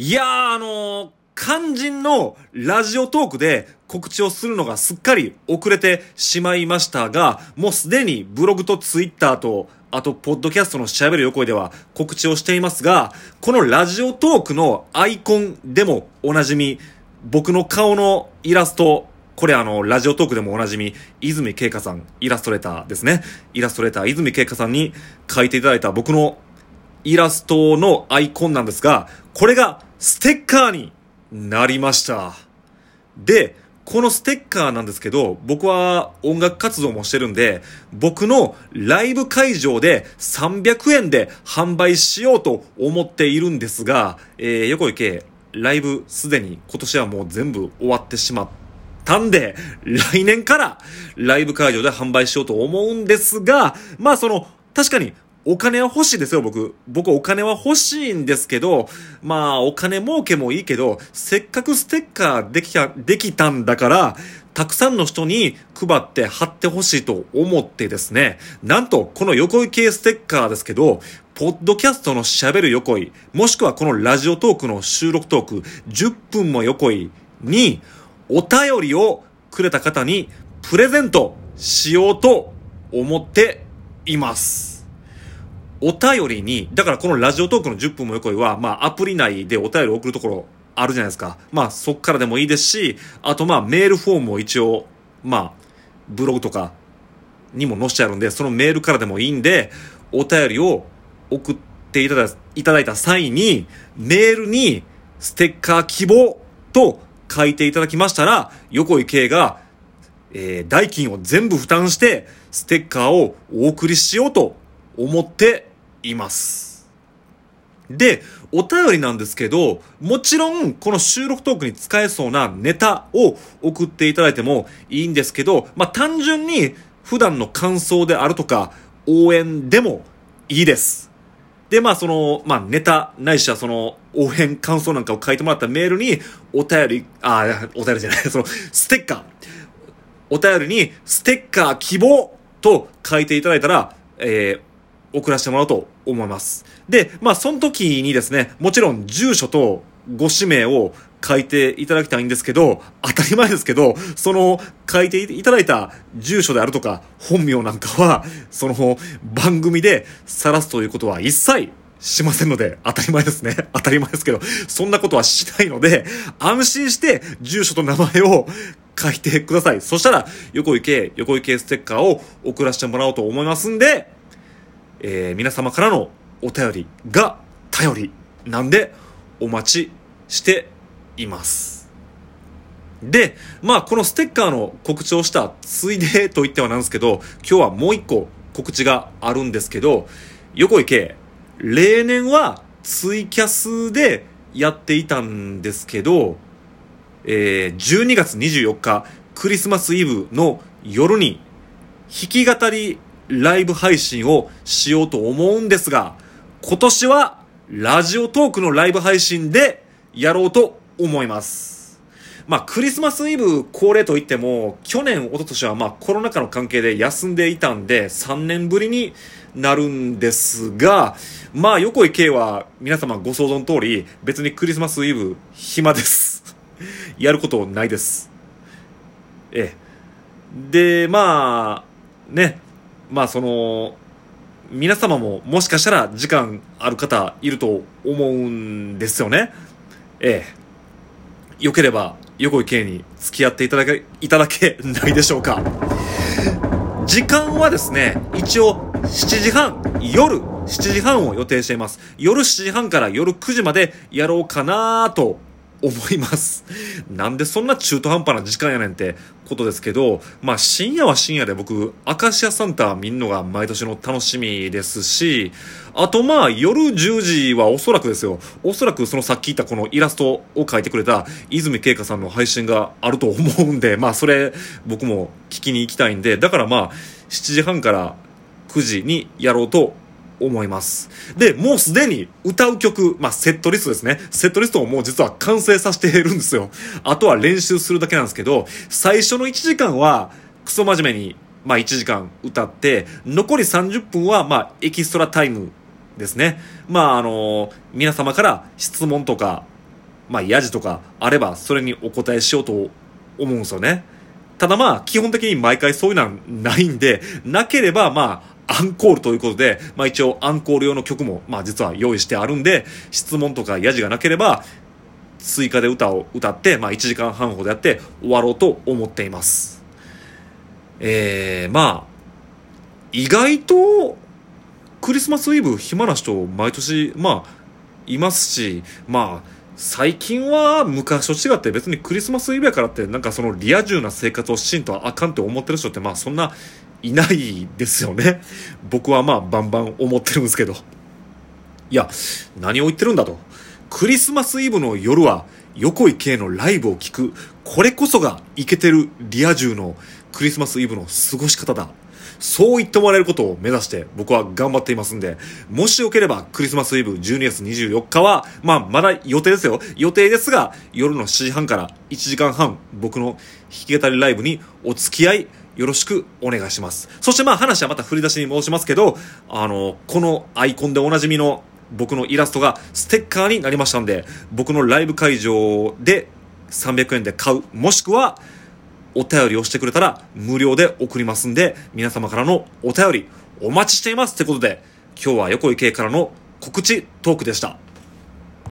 いやー、あのー、肝心のラジオトークで告知をするのがすっかり遅れてしまいましたが、もうすでにブログとツイッターと、あと、ポッドキャストのしゃべる横では告知をしていますが、このラジオトークのアイコンでもおなじみ、僕の顔のイラスト、これあの、ラジオトークでもおなじみ、泉慶香さん、イラストレーターですね。イラストレーター、泉慶香さんに書いていただいた僕のイラストのアイコンなんですが、これがステッカーになりました。で、このステッカーなんですけど、僕は音楽活動もしてるんで、僕のライブ会場で300円で販売しようと思っているんですが、えー、横池、ライブすでに今年はもう全部終わってしまったんで、来年からライブ会場で販売しようと思うんですが、まあその、確かにお金は欲しいですよ、僕。僕お金は欲しいんですけど、まあ、お金儲けもいいけど、せっかくステッカーできた、できたんだから、たくさんの人に配って貼ってほしいと思ってですね、なんと、この横井系ステッカーですけど、ポッドキャストの喋る横井、もしくはこのラジオトークの収録トーク、10分も横井に、お便りをくれた方にプレゼントしようと思っています。お便りに、だからこのラジオトークの10分も横井は、まあアプリ内でお便り送るところあるじゃないですか。まあそっからでもいいですし、あとまあメールフォームを一応、まあ、ブログとかにも載してあるんで、そのメールからでもいいんで、お便りを送っていただいただいた際に、メールにステッカー希望と書いていただきましたら、横井圭が、えー、代金を全部負担して、ステッカーをお送りしようと思っています。で、お便りなんですけど、もちろん、この収録トークに使えそうなネタを送っていただいてもいいんですけど、まあ、単純に普段の感想であるとか、応援でもいいです。で、まあ、その、まあ、ネタ、ないしはその、応援、感想なんかを書いてもらったメールに、お便り、あ、お便りじゃない、その、ステッカー。お便りに、ステッカー希望と書いていただいたら、えー、送らせてもらおうと思います。で、まあ、その時にですね、もちろん住所とご氏名を書いていただきたいんですけど、当たり前ですけど、その書いていただいた住所であるとか、本名なんかは、その番組で晒すということは一切しませんので、当たり前ですね。当たり前ですけど、そんなことはしないので、安心して住所と名前を書いてください。そしたら、横行け、横行けステッカーを送らせてもらおうと思いますんで、えー、皆様からのお便りが頼りなんでお待ちしています。で、まあこのステッカーの告知をしたついでと言ってはなんですけど、今日はもう一個告知があるんですけど、横池、例年はツイキャスでやっていたんですけど、えー、12月24日、クリスマスイブの夜に弾き語りライブ配信をしようと思うんですが、今年はラジオトークのライブ配信でやろうと思います。まあ、クリスマスイブ恒例といっても、去年、一昨年はまあコロナ禍の関係で休んでいたんで、3年ぶりになるんですが、まあ、横井圭は皆様ご想像の通り、別にクリスマスイブ暇です。やることないです。ええ。で、まあ、ね、まあその、皆様ももしかしたら時間ある方いると思うんですよね。ええ。よければ、横井圭に付き合っていただけ、いただけないでしょうか。時間はですね、一応7時半、夜7時半を予定しています。夜7時半から夜9時までやろうかなと思います。なんでそんな中途半端な時間やねんってことですけど、まあ深夜は深夜で僕、明石家サンタ見んのが毎年の楽しみですし、あとまあ夜10時はおそらくですよ、おそらくそのさっき言ったこのイラストを描いてくれた泉慶香さんの配信があると思うんで、まあそれ僕も聞きに行きたいんで、だからまあ7時半から9時にやろうと思います。で、もうすでに歌う曲、まあ、セットリストですね。セットリストをもう実は完成させているんですよ。あとは練習するだけなんですけど、最初の1時間は、クソ真面目に、まあ、1時間歌って、残り30分は、まあ、エキストラタイムですね。まあ、あのー、皆様から質問とか、まあ、ヤジとかあれば、それにお答えしようと思うんですよね。ただまあ、基本的に毎回そういうのはないんで、なければまあ、アンコールということで、まあ一応アンコール用の曲も、まあ実は用意してあるんで、質問とかヤジがなければ、追加で歌を歌って、まあ1時間半ほどやって終わろうと思っています。えー、まあ、意外と、クリスマスイブ暇な人毎年、まあ、いますし、まあ、最近は昔と違って別にクリスマスイブやからってなんかそのリア充な生活をしんとあかんって思ってる人ってまあそんないないですよね。僕はまあバンバン思ってるんですけど。いや、何を言ってるんだと。クリスマスイブの夜は横井圭のライブを聴く。これこそがイケてるリア充のクリスマスイブの過ごし方だ。そう言ってもらえることを目指して僕は頑張っていますんで、もしよければクリスマスイブ12月24日は、まあまだ予定ですよ。予定ですが、夜の7時半から1時間半僕の弾き語りライブにお付き合いよろしくお願いします。そしてまあ話はまた振り出しに戻しますけど、あの、このアイコンでおなじみの僕のイラストがステッカーになりましたんで、僕のライブ会場で300円で買う、もしくはお便りをしてくれたら無料で送りますんで、皆様からのお便りお待ちしていますってことで、今日は横井圭からの告知トークでした。